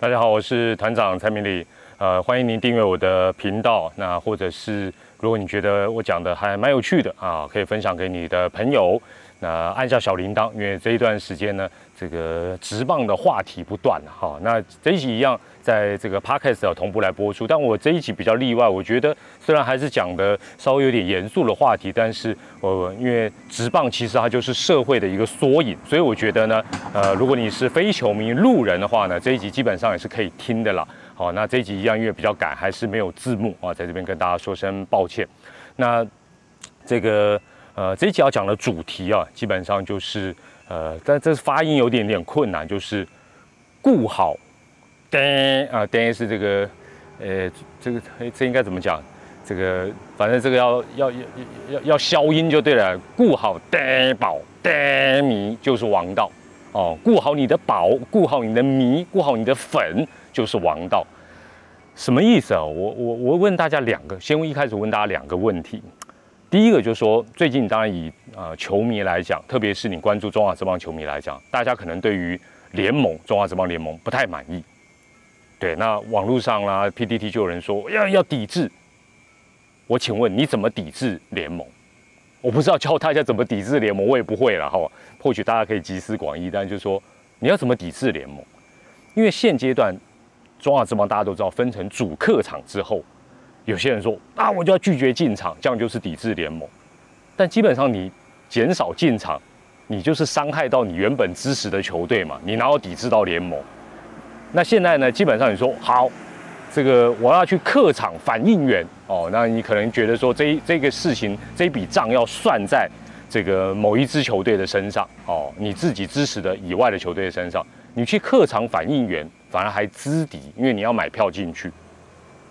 大家好，我是团长蔡明礼，呃，欢迎您订阅我的频道。那或者是如果你觉得我讲的还蛮有趣的啊，可以分享给你的朋友。那按下小铃铛，因为这一段时间呢，这个直棒的话题不断哈。那这一集一样，在这个 podcast 要同步来播出。但我这一集比较例外，我觉得虽然还是讲的稍微有点严肃的话题，但是我因为直棒其实它就是社会的一个缩影，所以我觉得呢，呃，如果你是非球迷路人的话呢，这一集基本上也是可以听的啦。好，那这一集一样，因为比较赶，还是没有字幕啊，在这边跟大家说声抱歉。那这个。呃，这一集要讲的主题啊，基本上就是呃，但这发音有点点困难，就是顾好，噔啊噔是这个，呃，这个这应该怎么讲？这个反正这个要要要要要消音就对了，顾好噔宝噔米就是王道哦，顾好你的宝，顾好你的米，顾好你的粉就是王道，什么意思啊？我我我问大家两个，先一开始问大家两个问题。第一个就是说，最近当然以呃球迷来讲，特别是你关注中华职棒球迷来讲，大家可能对于联盟中华职棒联盟不太满意。对，那网络上啦，PDT 就有人说要要抵制。我请问你怎么抵制联盟？我不知道教大家怎么抵制联盟，我也不会了哈。或许大家可以集思广益，但就是说你要怎么抵制联盟？因为现阶段中华职棒大家都知道分成主客场之后。有些人说啊，我就要拒绝进场，这样就是抵制联盟。但基本上你减少进场，你就是伤害到你原本支持的球队嘛。你哪有抵制到联盟？那现在呢？基本上你说好，这个我要去客场反应援哦。那你可能觉得说这这个事情这笔账要算在这个某一支球队的身上哦，你自己支持的以外的球队的身上，你去客场反应援反而还资敌，因为你要买票进去，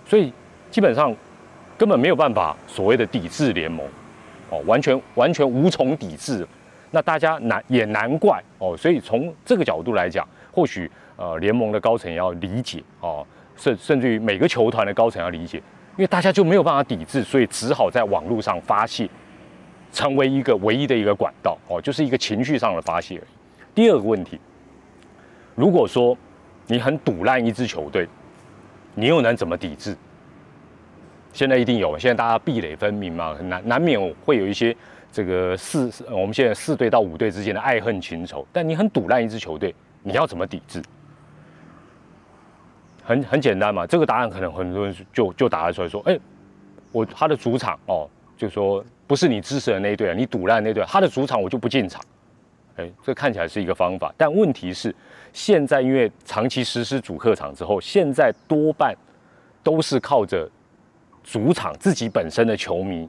所以。基本上根本没有办法所谓的抵制联盟，哦，完全完全无从抵制。那大家难也难怪哦，所以从这个角度来讲，或许呃联盟的高层要理解哦，甚甚至于每个球团的高层要理解，因为大家就没有办法抵制，所以只好在网络上发泄，成为一个唯一的一个管道哦，就是一个情绪上的发泄。第二个问题，如果说你很堵烂一支球队，你又能怎么抵制？现在一定有，现在大家壁垒分明嘛，难难免会有一些这个四，我们现在四队到五队之间的爱恨情仇。但你很堵烂一支球队，你要怎么抵制？很很简单嘛，这个答案可能很多人就就答得出来，说，哎，我他的主场哦，就说不是你支持的那一队啊，你堵烂那队，他的主场我就不进场。哎，这看起来是一个方法，但问题是，现在因为长期实施主客场之后，现在多半都是靠着。主场自己本身的球迷，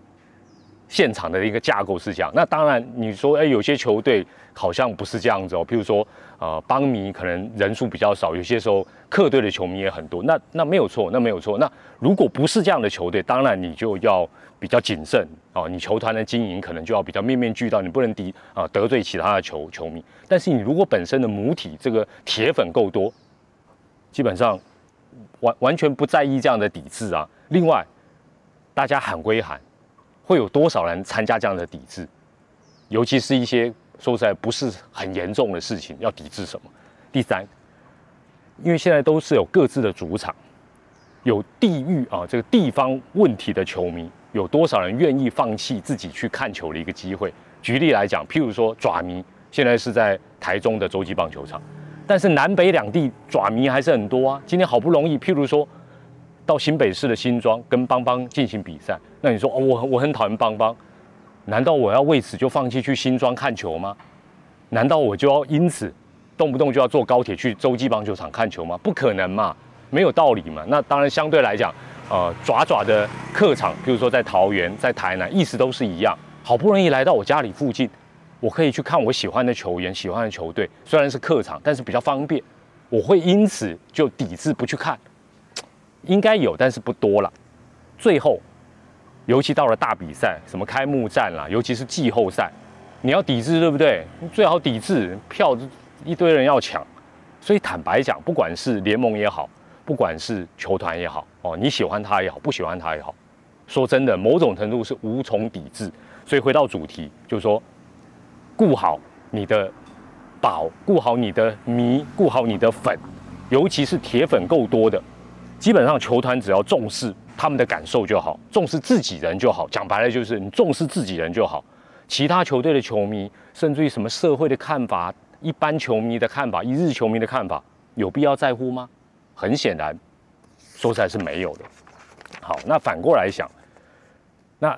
现场的一个架构是这样。那当然，你说，哎，有些球队好像不是这样子哦。譬如说，呃，邦迷可能人数比较少，有些时候客队的球迷也很多。那那没有错，那没有错。那如果不是这样的球队，当然你就要比较谨慎哦。你球团的经营可能就要比较面面俱到，你不能敌啊得罪其他的球球迷。但是你如果本身的母体这个铁粉够多，基本上完完全不在意这样的抵制啊。另外。大家喊归喊，会有多少人参加这样的抵制？尤其是一些说实在不是很严重的事情，要抵制什么？第三，因为现在都是有各自的主场，有地域啊这个地方问题的球迷，有多少人愿意放弃自己去看球的一个机会？举例来讲，譬如说爪迷现在是在台中的洲际棒球场，但是南北两地爪迷还是很多啊。今天好不容易，譬如说。到新北市的新庄跟邦邦进行比赛，那你说哦，我我很讨厌邦邦，难道我要为此就放弃去新庄看球吗？难道我就要因此动不动就要坐高铁去洲际棒球场看球吗？不可能嘛，没有道理嘛。那当然相对来讲，呃，爪爪的客场，比如说在桃园、在台南，意思都是一样。好不容易来到我家里附近，我可以去看我喜欢的球员、喜欢的球队，虽然是客场，但是比较方便。我会因此就抵制不去看。应该有，但是不多了。最后，尤其到了大比赛，什么开幕战啦，尤其是季后赛，你要抵制，对不对？最好抵制，票一堆人要抢。所以坦白讲，不管是联盟也好，不管是球团也好，哦，你喜欢他也好，不喜欢他也好，说真的，某种程度是无从抵制。所以回到主题，就是说，顾好你的宝，顾好你的迷，顾好你的粉。尤其是铁粉够多的，基本上球团只要重视他们的感受就好，重视自己人就好。讲白了就是你重视自己人就好，其他球队的球迷，甚至于什么社会的看法、一般球迷的看法、一日球迷的看法，有必要在乎吗？很显然，说实在是没有的。好，那反过来想，那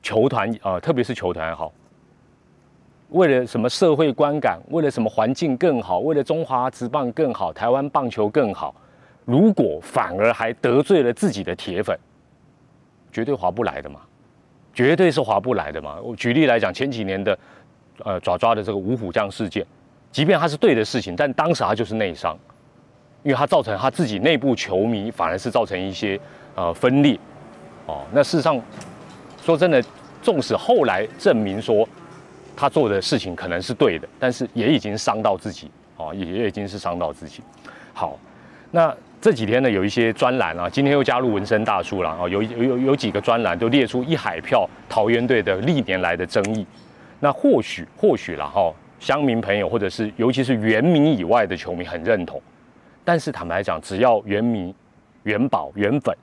球团啊，特别是球团好。为了什么社会观感？为了什么环境更好？为了中华职棒更好，台湾棒球更好？如果反而还得罪了自己的铁粉，绝对划不来的嘛，绝对是划不来的嘛。我举例来讲，前几年的呃爪爪的这个五虎将事件，即便他是对的事情，但当时他就是内伤，因为他造成他自己内部球迷反而是造成一些呃分裂。哦，那事实上说真的，纵使后来证明说。他做的事情可能是对的，但是也已经伤到自己哦，也已经是伤到自己。好，那这几天呢，有一些专栏啊，今天又加入纹身大叔了啊，有有有有几个专栏都列出一海票桃园队的历年来的争议。那或许或许了哈，乡民朋友或者是尤其是原民以外的球迷很认同，但是坦白讲，只要原民、元宝、原粉，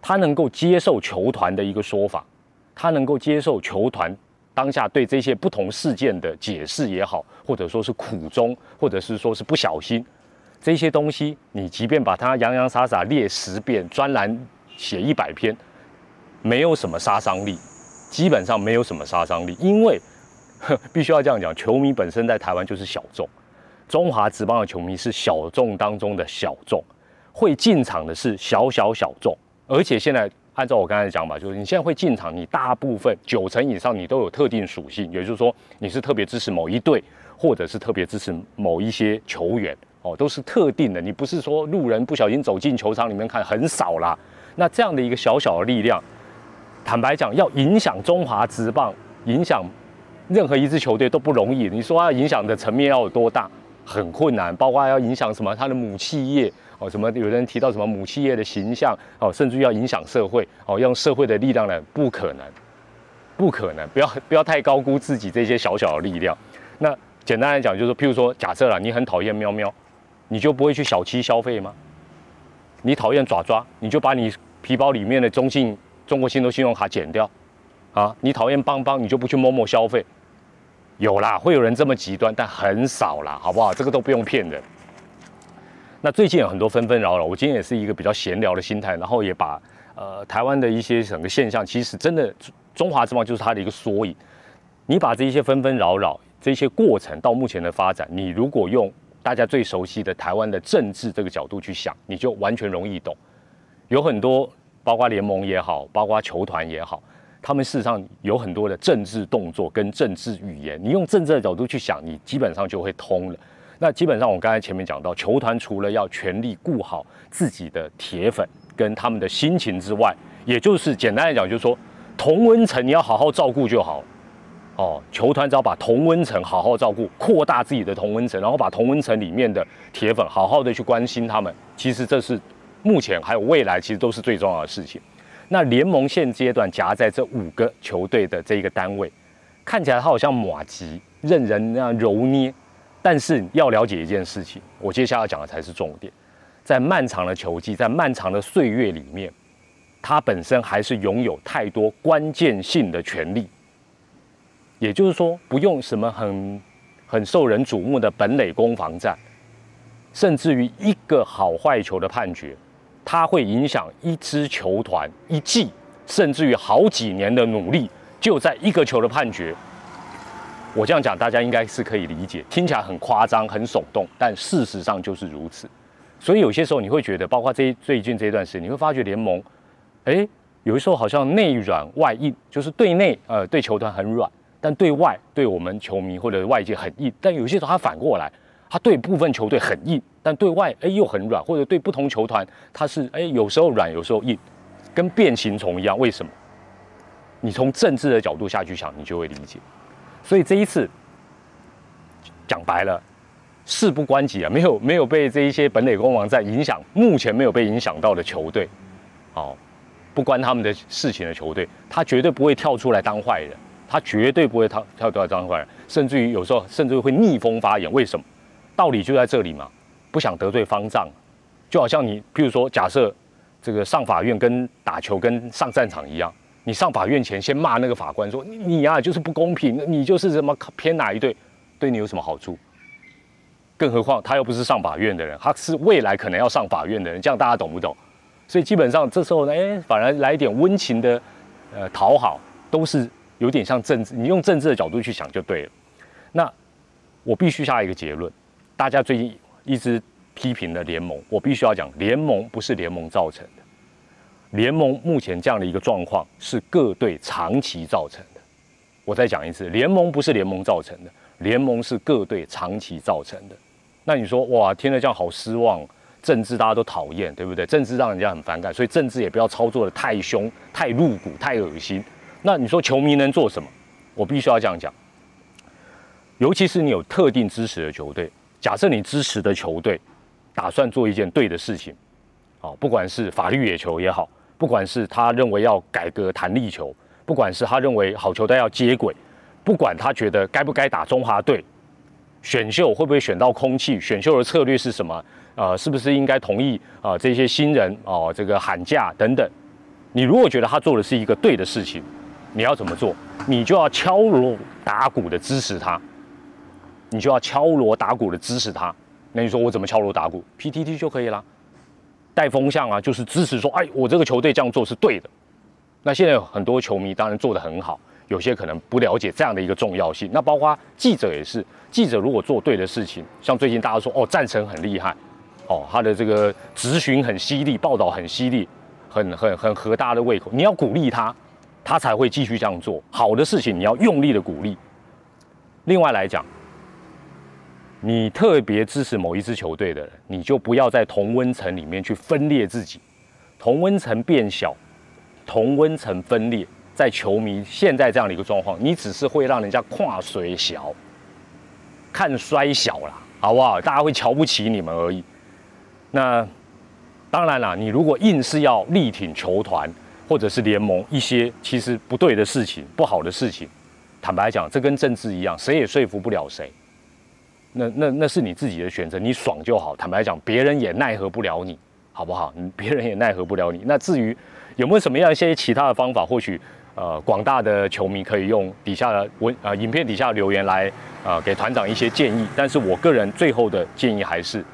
他能够接受球团的一个说法，他能够接受球团。当下对这些不同事件的解释也好，或者说是苦衷，或者是说是不小心，这些东西，你即便把它洋洋洒洒列十遍，专栏写一百篇，没有什么杀伤力，基本上没有什么杀伤力，因为呵 必须要这样讲，球迷本身在台湾就是小众，中华职棒的球迷是小众当中的小众，会进场的是小小小众，而且现在。按照我刚才讲吧，就是你现在会进场，你大部分九成以上你都有特定属性，也就是说你是特别支持某一队，或者是特别支持某一些球员哦，都是特定的。你不是说路人不小心走进球场里面看很少啦。那这样的一个小小的力量，坦白讲，要影响中华职棒，影响任何一支球队都不容易。你说要影响的层面要有多大，很困难，包括要影响什么，他的母企业。哦，什么有人提到什么母企业的形象哦，甚至要影响社会哦，用社会的力量呢？不可能，不可能，不要不要太高估自己这些小小的力量。那简单来讲，就是譬如说，假设了你很讨厌喵喵，你就不会去小七消费吗？你讨厌爪爪，你就把你皮包里面的中信中国信托信用卡剪掉啊？你讨厌邦邦，你就不去某某消费？有啦，会有人这么极端，但很少啦，好不好？这个都不用骗人。那最近有很多纷纷扰扰，我今天也是一个比较闲聊的心态，然后也把呃台湾的一些整个现象，其实真的中华之邦就是它的一个缩影。你把这一些纷纷扰扰这些过程到目前的发展，你如果用大家最熟悉的台湾的政治这个角度去想，你就完全容易懂。有很多包括联盟也好，包括球团也好，他们事实上有很多的政治动作跟政治语言，你用政治的角度去想，你基本上就会通了。那基本上，我刚才前面讲到，球团除了要全力顾好自己的铁粉跟他们的心情之外，也就是简单来讲，就是说同温层你要好好照顾就好。哦，球团只要把同温层好好照顾，扩大自己的同温层，然后把同温层里面的铁粉好好的去关心他们，其实这是目前还有未来，其实都是最重要的事情。那联盟现阶段夹在这五个球队的这一个单位，看起来它好像马吉任人那样揉捏。但是要了解一件事情，我接下来要讲的才是重点。在漫长的球季，在漫长的岁月里面，他本身还是拥有太多关键性的权利。也就是说，不用什么很很受人瞩目的本垒攻防战，甚至于一个好坏球的判决，它会影响一支球团一季，甚至于好几年的努力，就在一个球的判决。我这样讲，大家应该是可以理解，听起来很夸张、很耸动，但事实上就是如此。所以有些时候你会觉得，包括这最近这段时间，你会发觉联盟，哎，有的时候好像内软外硬，就是对内呃对球团很软，但对外对我们球迷或者外界很硬。但有些时候他反过来，他对部分球队很硬，但对外哎又很软，或者对不同球团他是哎有时候软，有时候硬，跟变形虫一样。为什么？你从政治的角度下去想，你就会理解。所以这一次讲白了，事不关己啊，没有没有被这一些本垒攻王在影响，目前没有被影响到的球队，哦，不关他们的事情的球队，他绝对不会跳出来当坏人，他绝对不会跳跳出来当坏人，甚至于有时候甚至会逆风发言。为什么？道理就在这里嘛，不想得罪方丈，就好像你，譬如说，假设这个上法院跟打球跟上战场一样，你上法院前先骂那个法官说你你呀就是不公平，你就是什么偏哪一队，对你有什么好处？更何况他又不是上法院的人，他是未来可能要上法院的人，这样大家懂不懂？所以基本上这时候呢，哎，反而来一点温情的，呃，讨好，都是有点像政治，你用政治的角度去想就对了。那我必须下一个结论，大家最近一直。批评的联盟，我必须要讲，联盟不是联盟造成的。联盟目前这样的一个状况是各队长期造成的。我再讲一次，联盟不是联盟造成的，联盟是各队长期造成的。那你说，哇，听了这样好失望，政治大家都讨厌，对不对？政治让人家很反感，所以政治也不要操作的太凶、太露骨、太恶心。那你说球迷能做什么？我必须要这样讲，尤其是你有特定支持的球队，假设你支持的球队。打算做一件对的事情，啊，不管是法律野球也好，不管是他认为要改革弹力球，不管是他认为好球队要接轨，不管他觉得该不该打中华队，选秀会不会选到空气，选秀的策略是什么？呃，是不是应该同意啊这些新人哦这个喊价等等？你如果觉得他做的是一个对的事情，你要怎么做？你就要敲锣打鼓的支持他，你就要敲锣打鼓的支持他。那你说我怎么敲锣打鼓？PTT 就可以啦，带风向啊，就是支持说，哎，我这个球队这样做是对的。那现在有很多球迷当然做得很好，有些可能不了解这样的一个重要性。那包括记者也是，记者如果做对的事情，像最近大家说，哦，战神很厉害，哦，他的这个咨询很犀利，报道很犀利，很很很合大家的胃口，你要鼓励他，他才会继续这样做。好的事情你要用力的鼓励。另外来讲。你特别支持某一支球队的人，你就不要在同温层里面去分裂自己，同温层变小，同温层分裂，在球迷现在这样的一个状况，你只是会让人家跨水小，看衰小了，好不好？大家会瞧不起你们而已。那当然了，你如果硬是要力挺球团或者是联盟一些其实不对的事情、不好的事情，坦白讲，这跟政治一样，谁也说服不了谁。那那那是你自己的选择，你爽就好。坦白讲，别人也奈何不了你，好不好？你 别人也奈何不了你。那至于有没有什么样一些其他的方法，或许呃广大的球迷可以用底下的文呃影片底下留言来呃给团长一些建议。但是我个人最后的建议还是，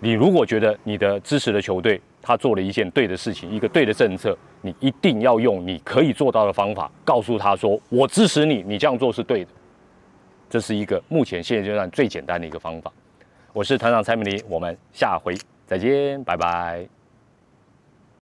你如果觉得你的支持的球队他做了一件对的事情，一个对的政策，你一定要用你可以做到的方法，告诉他说我支持你，你这样做是对的。这是一个目前现阶段最简单的一个方法。我是团长蔡明黎，我们下回再见，拜拜。